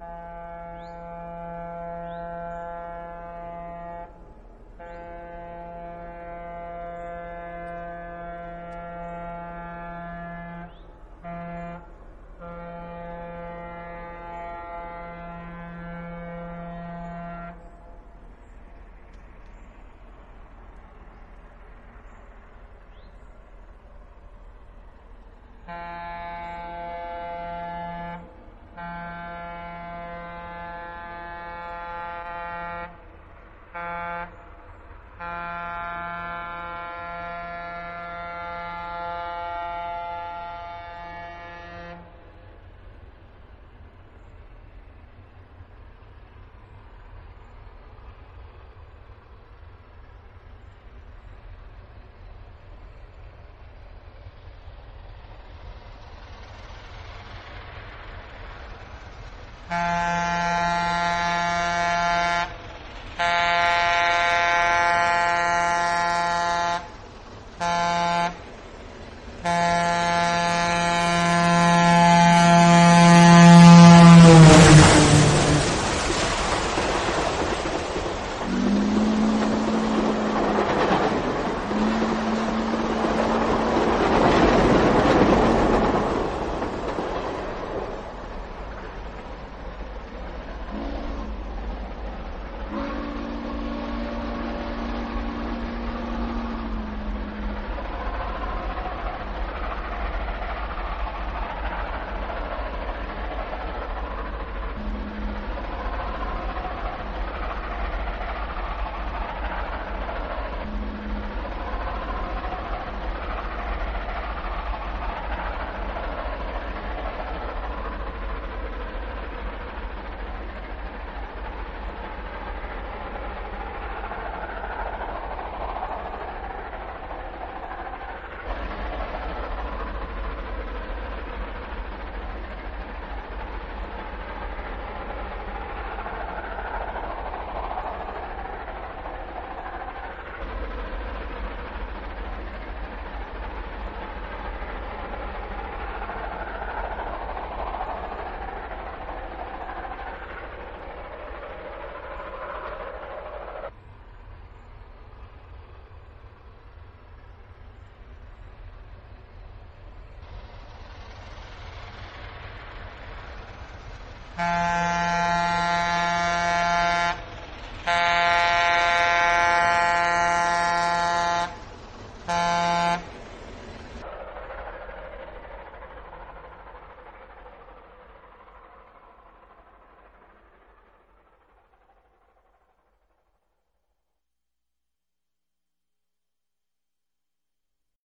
Uh... Uh... Ah. Uh.